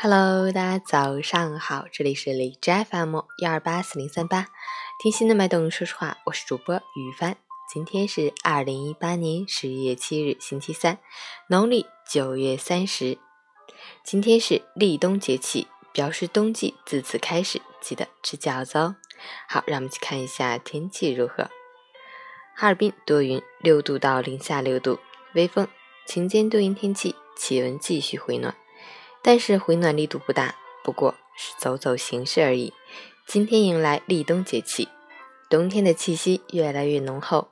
Hello，大家早上好，这里是李斋 FM 幺二八四零三八，听心的脉动，说实话，我是主播于帆。今天是二零一八年十一月七日，星期三，农历九月三十。今天是立冬节气，表示冬季自此开始，记得吃饺子哦。好，让我们去看一下天气如何。哈尔滨多云，六度到零下六度，微风，晴间多云天气，气温继续回暖。但是回暖力度不大，不过是走走形式而已。今天迎来立冬节气，冬天的气息越来越浓厚，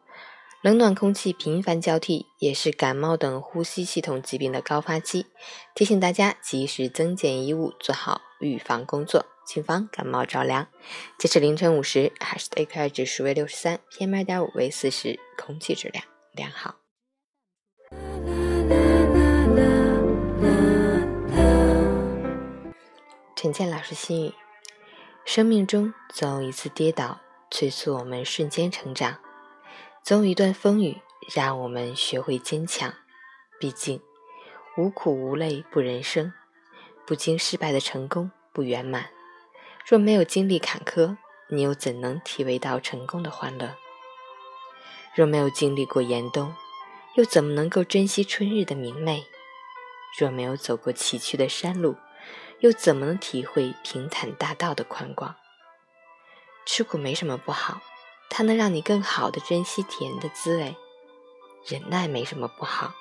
冷暖空气频繁交替，也是感冒等呼吸系统疾病的高发期。提醒大家及时增减衣物，做好预防工作，谨防感冒着凉。截至凌晨五时，海市的 AQI 指数为六十三，PM 二点五为四十，空气质量良好。陈建老师心语：生命中总有一次跌倒，催促我们瞬间成长；总有一段风雨，让我们学会坚强。毕竟，无苦无泪不人生，不经失败的成功不圆满。若没有经历坎坷，你又怎能体味到成功的欢乐？若没有经历过严冬，又怎么能够珍惜春日的明媚？若没有走过崎岖的山路，又怎么能体会平坦大道的宽广？吃苦没什么不好，它能让你更好的珍惜甜的滋味；忍耐没什么不好，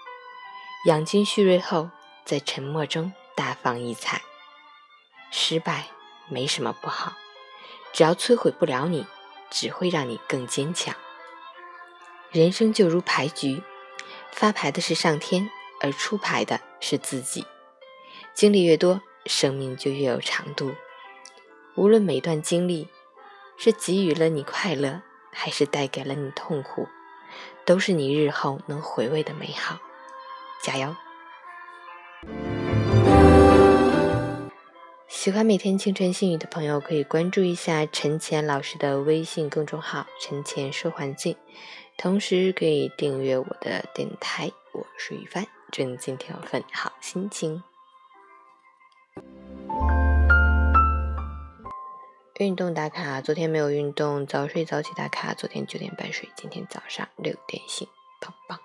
养精蓄锐后，在沉默中大放异彩；失败没什么不好，只要摧毁不了你，只会让你更坚强。人生就如牌局，发牌的是上天，而出牌的是自己。经历越多。生命就越有长度。无论每段经历是给予了你快乐，还是带给了你痛苦，都是你日后能回味的美好。加油！喜欢每天清晨心语的朋友，可以关注一下陈乾老师的微信公众号“陈乾说环境”，同时可以订阅我的电台。我是雨帆，祝你今天有份好心情。运动打卡，昨天没有运动，早睡早起打卡，昨天九点半睡，今天早上六点醒，棒棒。